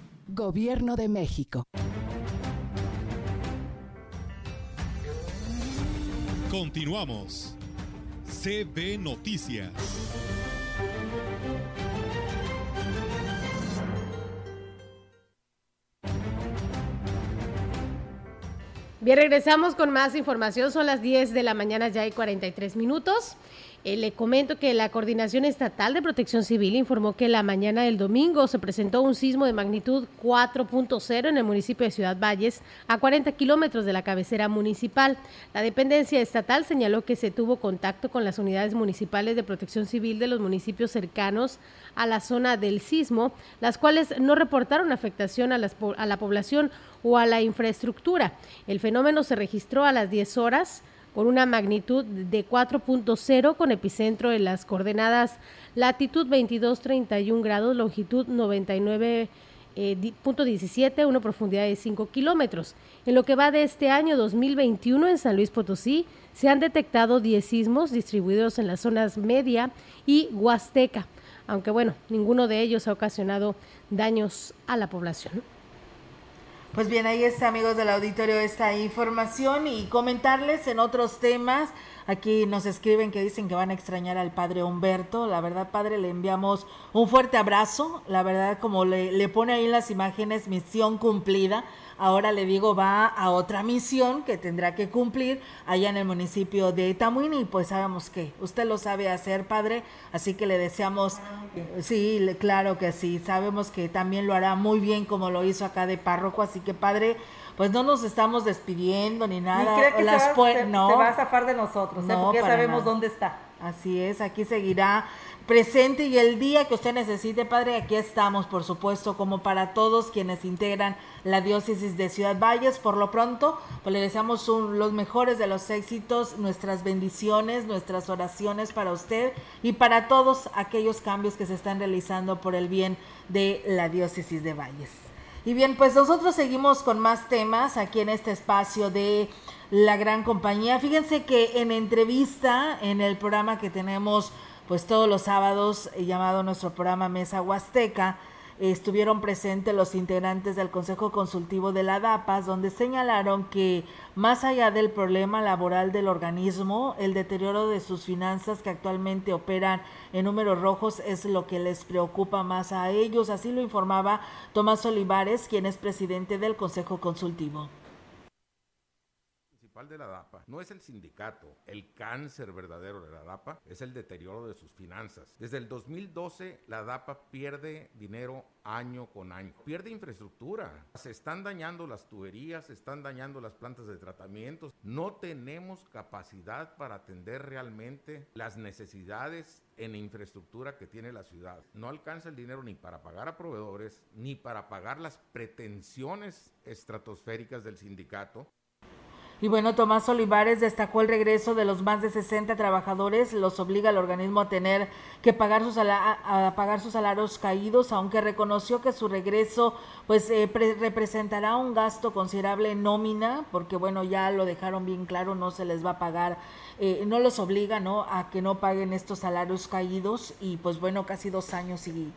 Gobierno de México. Continuamos. CB Noticias. Bien, regresamos con más información. Son las 10 de la mañana, ya hay 43 minutos. Eh, le comento que la Coordinación Estatal de Protección Civil informó que la mañana del domingo se presentó un sismo de magnitud 4.0 en el municipio de Ciudad Valles, a 40 kilómetros de la cabecera municipal. La dependencia estatal señaló que se tuvo contacto con las unidades municipales de protección civil de los municipios cercanos a la zona del sismo, las cuales no reportaron afectación a, a la población o a la infraestructura. El fenómeno se registró a las 10 horas con una magnitud de 4.0 con epicentro en las coordenadas latitud 22.31 grados, longitud 99.17, eh, una profundidad de 5 kilómetros. En lo que va de este año 2021 en San Luis Potosí se han detectado 10 sismos distribuidos en las zonas media y huasteca, aunque bueno, ninguno de ellos ha ocasionado daños a la población. Pues bien, ahí está, amigos del auditorio, esta información y comentarles en otros temas. Aquí nos escriben que dicen que van a extrañar al padre Humberto. La verdad, padre, le enviamos un fuerte abrazo. La verdad, como le, le pone ahí en las imágenes, misión cumplida. Ahora le digo, va a otra misión que tendrá que cumplir allá en el municipio de Tamuín y pues sabemos que usted lo sabe hacer, padre, así que le deseamos, sí, claro que sí, sabemos que también lo hará muy bien como lo hizo acá de párroco, así que padre, pues no nos estamos despidiendo ni nada. Ni Las se, va, no, se va a zafar de nosotros, ¿eh? porque ya sabemos dónde está. Así es, aquí seguirá presente y el día que usted necesite, Padre, aquí estamos, por supuesto, como para todos quienes integran la diócesis de Ciudad Valles. Por lo pronto, pues le deseamos los mejores de los éxitos, nuestras bendiciones, nuestras oraciones para usted y para todos aquellos cambios que se están realizando por el bien de la diócesis de Valles. Y bien, pues nosotros seguimos con más temas aquí en este espacio de la gran compañía. Fíjense que en entrevista en el programa que tenemos pues todos los sábados, eh, llamado nuestro programa Mesa Huasteca, estuvieron presentes los integrantes del Consejo Consultivo de la DAPAS, donde señalaron que más allá del problema laboral del organismo, el deterioro de sus finanzas que actualmente operan en números rojos es lo que les preocupa más a ellos. Así lo informaba Tomás Olivares, quien es presidente del Consejo Consultivo principal de la DAPA no es el sindicato, el cáncer verdadero de la DAPA es el deterioro de sus finanzas. Desde el 2012 la DAPA pierde dinero año con año. Pierde infraestructura. Se están dañando las tuberías, se están dañando las plantas de tratamiento. No tenemos capacidad para atender realmente las necesidades en infraestructura que tiene la ciudad. No alcanza el dinero ni para pagar a proveedores, ni para pagar las pretensiones estratosféricas del sindicato. Y bueno, Tomás Olivares destacó el regreso de los más de 60 trabajadores, los obliga al organismo a tener que pagar sus, a pagar sus salarios caídos, aunque reconoció que su regreso pues eh, representará un gasto considerable en nómina, porque bueno, ya lo dejaron bien claro, no se les va a pagar, eh, no los obliga ¿no? a que no paguen estos salarios caídos y pues bueno, casi dos años y,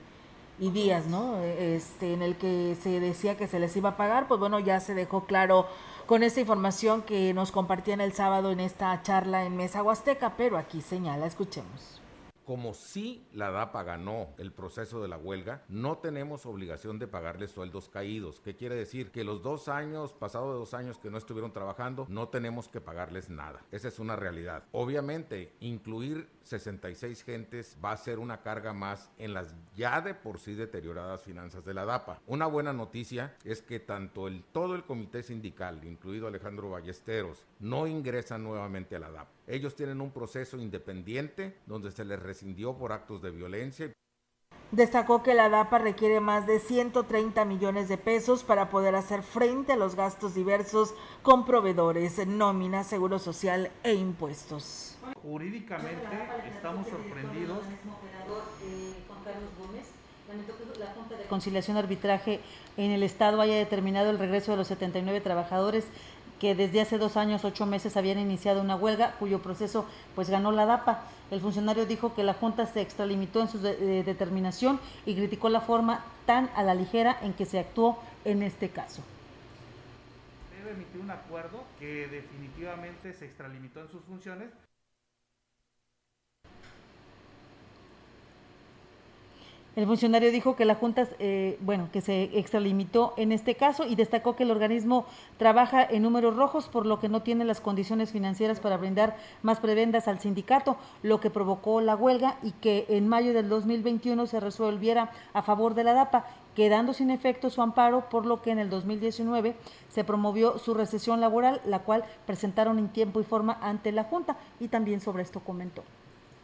y días, ¿no? Este, en el que se decía que se les iba a pagar, pues bueno, ya se dejó claro con esta información que nos compartían el sábado en esta charla en Mesa Huasteca, pero aquí señala, escuchemos como si la DAPA ganó el proceso de la huelga, no tenemos obligación de pagarles sueldos caídos. ¿Qué quiere decir? Que los dos años, pasado de dos años que no estuvieron trabajando, no tenemos que pagarles nada. Esa es una realidad. Obviamente, incluir 66 gentes va a ser una carga más en las ya de por sí deterioradas finanzas de la DAPA. Una buena noticia es que tanto el todo el comité sindical, incluido Alejandro Ballesteros, no ingresan nuevamente a la DAPA. Ellos tienen un proceso independiente donde se les rescindió por actos de violencia. Destacó que la DAPA requiere más de 130 millones de pesos para poder hacer frente a los gastos diversos con proveedores, nómina, seguro social e impuestos. Jurídicamente estamos sorprendidos. La Junta de Conciliación Arbitraje en el Estado haya determinado el regreso de los 79 trabajadores que desde hace dos años, ocho meses habían iniciado una huelga cuyo proceso pues ganó la DAPA. El funcionario dijo que la Junta se extralimitó en su determinación y criticó la forma tan a la ligera en que se actuó en este caso. Debe emitir un acuerdo que definitivamente se extralimitó en sus funciones El funcionario dijo que la Junta, eh, bueno, que se extralimitó en este caso y destacó que el organismo trabaja en números rojos, por lo que no tiene las condiciones financieras para brindar más prebendas al sindicato, lo que provocó la huelga y que en mayo del 2021 se resolviera a favor de la DAPA, quedando sin efecto su amparo, por lo que en el 2019 se promovió su recesión laboral, la cual presentaron en tiempo y forma ante la Junta y también sobre esto comentó.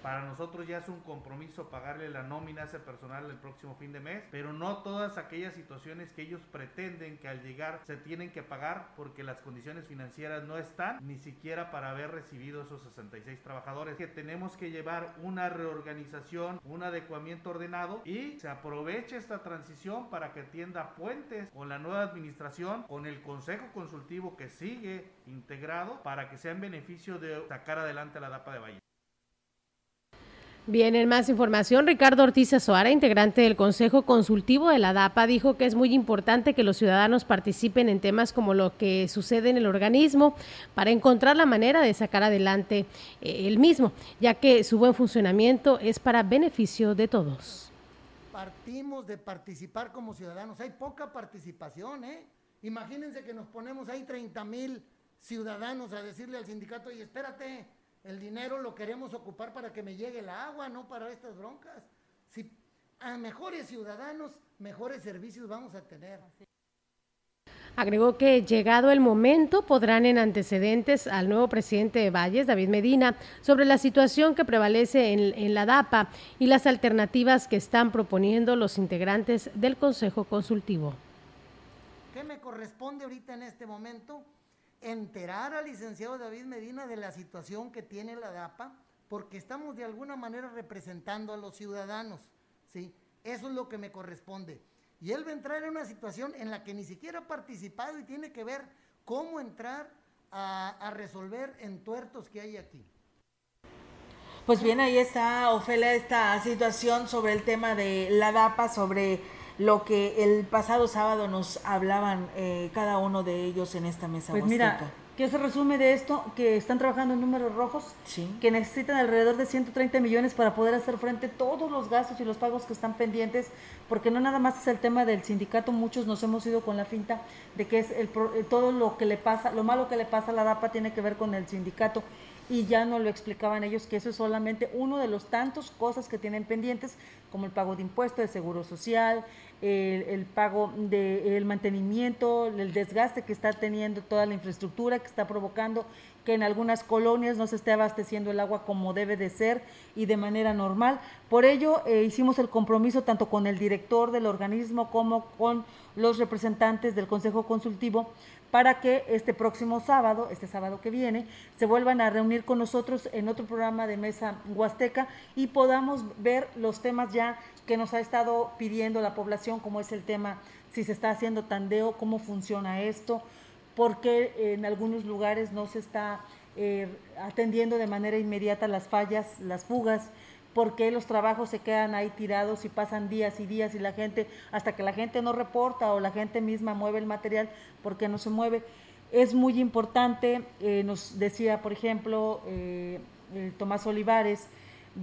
Para nosotros ya es un compromiso pagarle la nómina a ese personal el próximo fin de mes, pero no todas aquellas situaciones que ellos pretenden que al llegar se tienen que pagar porque las condiciones financieras no están ni siquiera para haber recibido esos 66 trabajadores. Que tenemos que llevar una reorganización, un adecuamiento ordenado y se aproveche esta transición para que tienda puentes con la nueva administración, con el consejo consultivo que sigue integrado para que sea en beneficio de sacar adelante la DAPA de Valle. Bien, en más información, Ricardo Ortiz Azuara, integrante del Consejo Consultivo de la DAPA, dijo que es muy importante que los ciudadanos participen en temas como lo que sucede en el organismo para encontrar la manera de sacar adelante eh, el mismo, ya que su buen funcionamiento es para beneficio de todos. Partimos de participar como ciudadanos. Hay poca participación, ¿eh? Imagínense que nos ponemos ahí 30 mil ciudadanos a decirle al sindicato, y espérate, el dinero lo queremos ocupar para que me llegue el agua, no para estas broncas. Si a mejores ciudadanos, mejores servicios vamos a tener. Agregó que llegado el momento podrán en antecedentes al nuevo presidente de Valles, David Medina, sobre la situación que prevalece en, en, la DAPA y las alternativas que están proponiendo los integrantes del Consejo Consultivo. ¿Qué me corresponde ahorita en este momento? Enterar al licenciado David Medina de la situación que tiene la DAPA, porque estamos de alguna manera representando a los ciudadanos, ¿sí? Eso es lo que me corresponde. Y él va a entrar en una situación en la que ni siquiera ha participado y tiene que ver cómo entrar a, a resolver entuertos que hay aquí. Pues bien, ahí está, Ofelia, esta situación sobre el tema de la DAPA, sobre lo que el pasado sábado nos hablaban eh, cada uno de ellos en esta mesa. Pues mira, ¿qué se resume de esto? Que están trabajando en números rojos, que necesitan alrededor de 130 millones para poder hacer frente a todos los gastos y los pagos que están pendientes, porque no nada más es el tema del sindicato, muchos nos hemos ido con la finta de que es el, todo lo que le pasa, lo malo que le pasa a la DAPA tiene que ver con el sindicato y ya no lo explicaban ellos que eso es solamente uno de los tantos cosas que tienen pendientes, como el pago de impuestos, de seguro social, el, pago del mantenimiento, el desgaste que está teniendo toda la infraestructura, que está provocando que en algunas colonias no se esté abasteciendo el agua como debe de ser y de manera normal. Por ello, eh, hicimos el compromiso tanto con el director del organismo como con los representantes del Consejo Consultivo para que este próximo sábado, este sábado que viene, se vuelvan a reunir con nosotros en otro programa de Mesa Huasteca y podamos ver los temas ya que nos ha estado pidiendo la población, como es el tema si se está haciendo tandeo, cómo funciona esto, por qué en algunos lugares no se está eh, atendiendo de manera inmediata las fallas, las fugas, por qué los trabajos se quedan ahí tirados y pasan días y días y la gente, hasta que la gente no reporta o la gente misma mueve el material, porque no se mueve. Es muy importante, eh, nos decía, por ejemplo, eh, Tomás Olivares,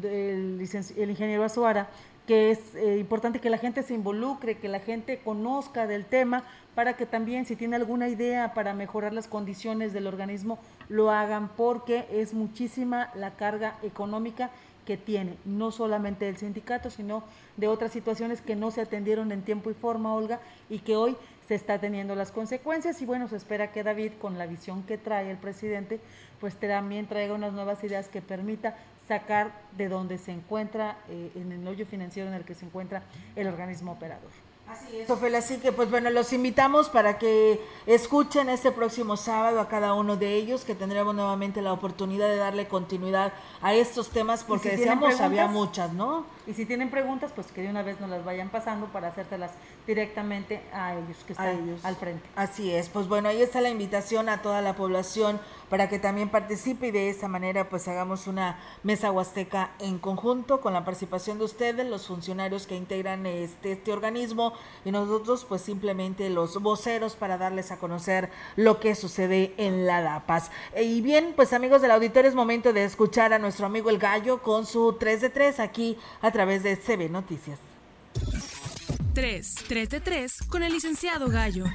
el, el ingeniero Azuara, que es eh, importante que la gente se involucre, que la gente conozca del tema, para que también si tiene alguna idea para mejorar las condiciones del organismo, lo hagan, porque es muchísima la carga económica que tiene, no solamente del sindicato, sino de otras situaciones que no se atendieron en tiempo y forma, Olga, y que hoy se está teniendo las consecuencias. Y bueno, se espera que David, con la visión que trae el presidente, pues también traiga unas nuevas ideas que permita sacar de donde se encuentra, eh, en el hoyo financiero en el que se encuentra el organismo operador. Así es, Sofía, así que pues bueno, los invitamos para que escuchen este próximo sábado a cada uno de ellos, que tendremos nuevamente la oportunidad de darle continuidad a estos temas, porque si decíamos había muchas, ¿no? Y si tienen preguntas, pues que de una vez nos las vayan pasando para hacértelas directamente a ellos que están al frente. Así es, pues bueno, ahí está la invitación a toda la población para que también participe y de esta manera pues hagamos una mesa huasteca en conjunto con la participación de ustedes, los funcionarios que integran este, este organismo y nosotros pues simplemente los voceros para darles a conocer lo que sucede en la DAPAS. Y bien, pues amigos del auditorio es momento de escuchar a nuestro amigo El Gallo con su 3 de 3 aquí a través de CB Noticias. 3, 3 de 3 con el licenciado Gallo.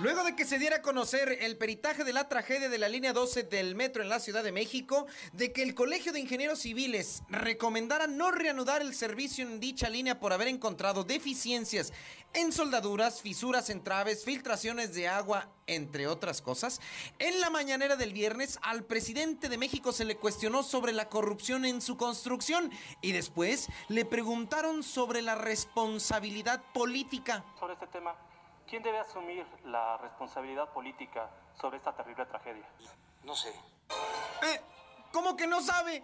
Luego de que se diera a conocer el peritaje de la tragedia de la línea 12 del metro en la Ciudad de México, de que el Colegio de Ingenieros Civiles recomendara no reanudar el servicio en dicha línea por haber encontrado deficiencias en soldaduras, fisuras en traves, filtraciones de agua, entre otras cosas, en la mañanera del viernes al presidente de México se le cuestionó sobre la corrupción en su construcción y después le preguntaron sobre la responsabilidad política. Sobre este tema. ¿Quién debe asumir la responsabilidad política sobre esta terrible tragedia? No sé. Eh, ¿Cómo que no sabe?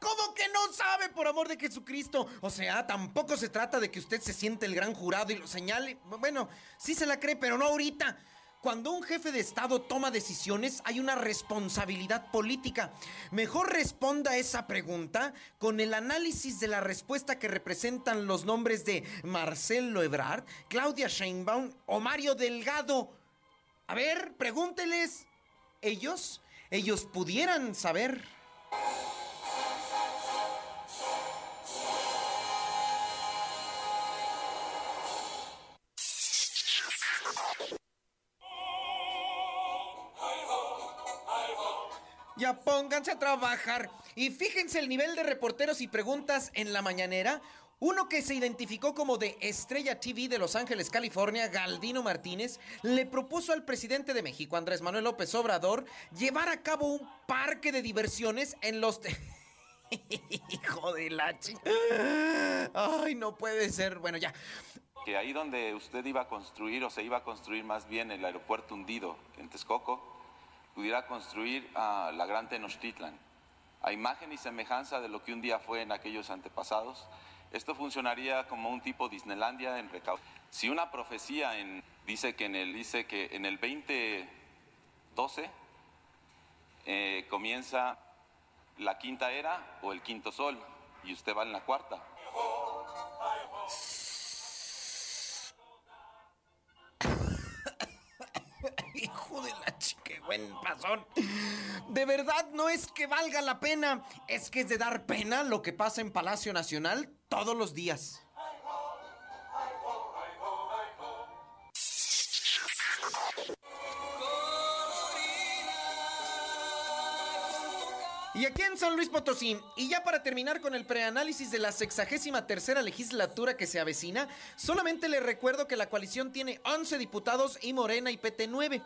¿Cómo que no sabe, por amor de Jesucristo? O sea, tampoco se trata de que usted se siente el gran jurado y lo señale. Bueno, sí se la cree, pero no ahorita. Cuando un jefe de Estado toma decisiones hay una responsabilidad política. Mejor responda esa pregunta con el análisis de la respuesta que representan los nombres de Marcelo Ebrard, Claudia Sheinbaum o Mario Delgado. A ver, pregúnteles. Ellos, ellos pudieran saber. Ya pónganse a trabajar. Y fíjense el nivel de reporteros y preguntas en la mañanera. Uno que se identificó como de Estrella TV de Los Ángeles, California, Galdino Martínez, le propuso al presidente de México, Andrés Manuel López Obrador, llevar a cabo un parque de diversiones en los... Hijo de la Ay, no puede ser. Bueno, ya. Que ahí donde usted iba a construir, o se iba a construir más bien el aeropuerto hundido en Texcoco, pudiera construir a la gran Tenochtitlan, a imagen y semejanza de lo que un día fue en aquellos antepasados. Esto funcionaría como un tipo Disneylandia en recaudo. Si una profecía dice, que en el, dice que en el 2012 eh, comienza la quinta era o el quinto sol y usted va en la cuarta. Buen pasón. De verdad no es que valga la pena, es que es de dar pena lo que pasa en Palacio Nacional todos los días. Y aquí en San Luis Potosí, y ya para terminar con el preanálisis de la sexagésima tercera legislatura que se avecina, solamente le recuerdo que la coalición tiene 11 diputados y Morena y PT 9.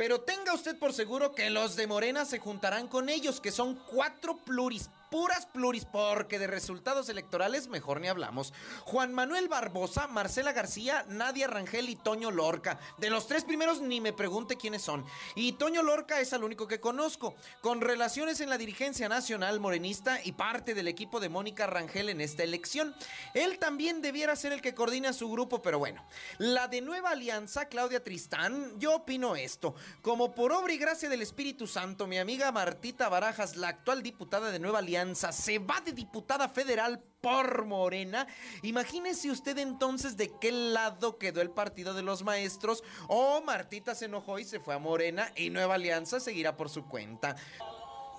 Pero tenga usted por seguro que los de Morena se juntarán con ellos, que son cuatro pluris puras pluris, porque de resultados electorales mejor ni hablamos. Juan Manuel Barbosa, Marcela García, Nadia Rangel y Toño Lorca. De los tres primeros ni me pregunte quiénes son. Y Toño Lorca es el único que conozco, con relaciones en la dirigencia nacional morenista y parte del equipo de Mónica Rangel en esta elección. Él también debiera ser el que coordina su grupo, pero bueno. La de Nueva Alianza, Claudia Tristán, yo opino esto. Como por obra y gracia del Espíritu Santo, mi amiga Martita Barajas, la actual diputada de Nueva Alianza, se va de diputada federal por Morena. Imagínese usted entonces de qué lado quedó el partido de los maestros. Oh, Martita se enojó y se fue a Morena y Nueva Alianza seguirá por su cuenta.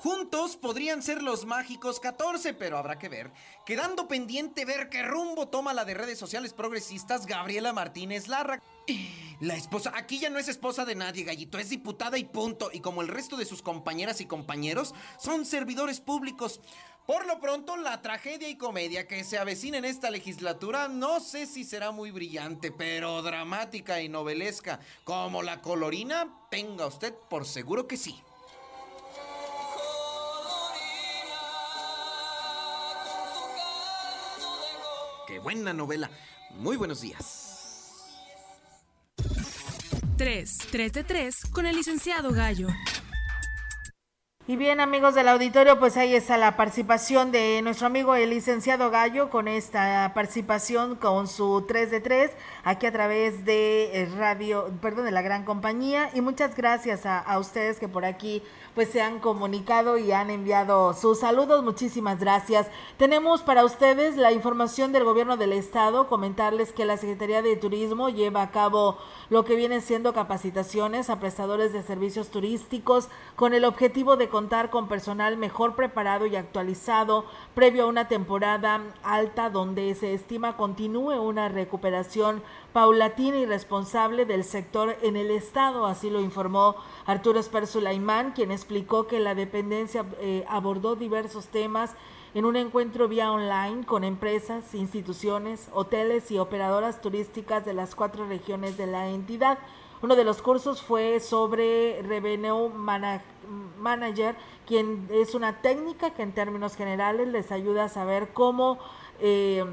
Juntos podrían ser los mágicos 14, pero habrá que ver. Quedando pendiente ver qué rumbo toma la de redes sociales progresistas Gabriela Martínez Larra. La esposa, aquí ya no es esposa de nadie, gallito, es diputada y punto. Y como el resto de sus compañeras y compañeros, son servidores públicos. Por lo pronto, la tragedia y comedia que se avecina en esta legislatura no sé si será muy brillante, pero dramática y novelesca como la colorina, tenga usted por seguro que sí. Qué buena novela. Muy buenos días. 3. 3 de 3 con el licenciado Gallo. Y bien amigos del auditorio, pues ahí está la participación de nuestro amigo el licenciado Gallo con esta participación con su 3 de 3 aquí a través de eh, radio, perdón, de la gran compañía y muchas gracias a, ustedes que por aquí pues se han comunicado y han enviado sus saludos. Muchísimas gracias. Tenemos para ustedes la información del gobierno del estado, comentarles que la Secretaría de Turismo lleva a cabo lo que vienen siendo capacitaciones a prestadores de servicios turísticos con el objetivo de contar con personal mejor preparado y actualizado previo a una temporada alta donde se estima continúe una recuperación paulatina y responsable del sector en el Estado, así lo informó Arturo Esper Sulaimán, quien explicó que la dependencia eh, abordó diversos temas en un encuentro vía online con empresas, instituciones, hoteles y operadoras turísticas de las cuatro regiones de la entidad. Uno de los cursos fue sobre Revenue Manager, quien es una técnica que en términos generales les ayuda a saber cómo eh,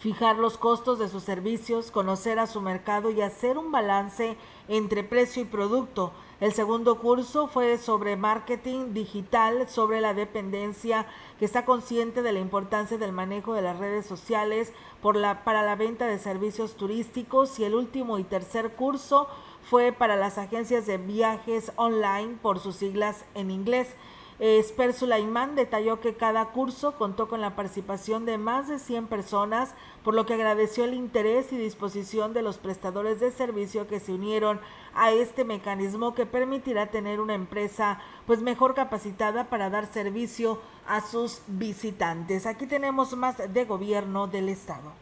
fijar los costos de sus servicios, conocer a su mercado y hacer un balance entre precio y producto. El segundo curso fue sobre marketing digital, sobre la dependencia, que está consciente de la importancia del manejo de las redes sociales para la venta de servicios turísticos. Y el último y tercer curso fue para las agencias de viajes online, por sus siglas en inglés. Esper Sulaimán detalló que cada curso contó con la participación de más de 100 personas, por lo que agradeció el interés y disposición de los prestadores de servicio que se unieron a este mecanismo que permitirá tener una empresa pues mejor capacitada para dar servicio a sus visitantes. Aquí tenemos más de gobierno del estado.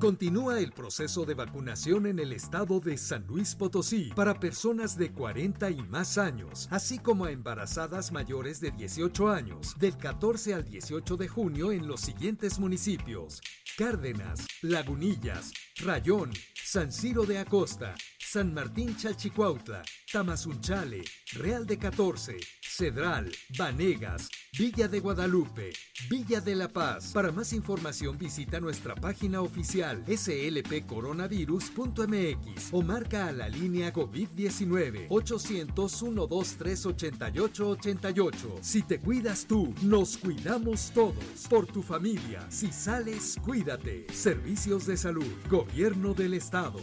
Continúa el proceso de vacunación en el estado de San Luis Potosí para personas de 40 y más años, así como a embarazadas mayores de 18 años, del 14 al 18 de junio en los siguientes municipios: Cárdenas, Lagunillas, Rayón, San Ciro de Acosta, San Martín Chalchicuautla, Tamazunchale, Real de 14, Cedral, Vanegas, Villa de Guadalupe, Villa de La Paz. Para más información visita nuestra página oficial slpcoronavirus.mx o marca a la línea COVID-19 800 123 8888. Si te cuidas tú, nos cuidamos todos. Por tu familia, si sales, cuídate. Servicios de salud, Gobierno del Estado.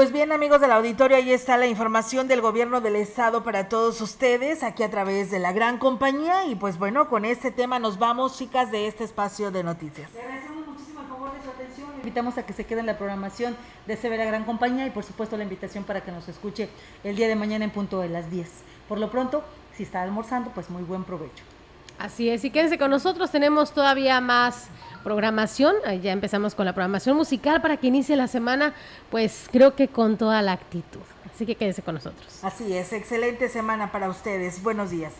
Pues bien, amigos del auditorio, ahí está la información del gobierno del estado para todos ustedes, aquí a través de la gran compañía. Y pues bueno, con este tema nos vamos, chicas, de este espacio de noticias. Le agradecemos muchísimo el favor de su atención Invitamos a que se quede en la programación de Severa Gran Compañía y por supuesto la invitación para que nos escuche el día de mañana en punto de las 10. Por lo pronto, si está almorzando, pues muy buen provecho. Así es, y quédense con nosotros, tenemos todavía más programación, ya empezamos con la programación musical para que inicie la semana, pues creo que con toda la actitud. Así que quédense con nosotros. Así es, excelente semana para ustedes. Buenos días.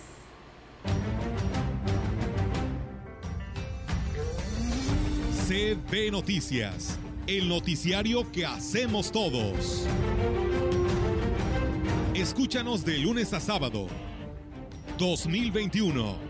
CB Noticias, el noticiario que hacemos todos. Escúchanos de lunes a sábado. 2021.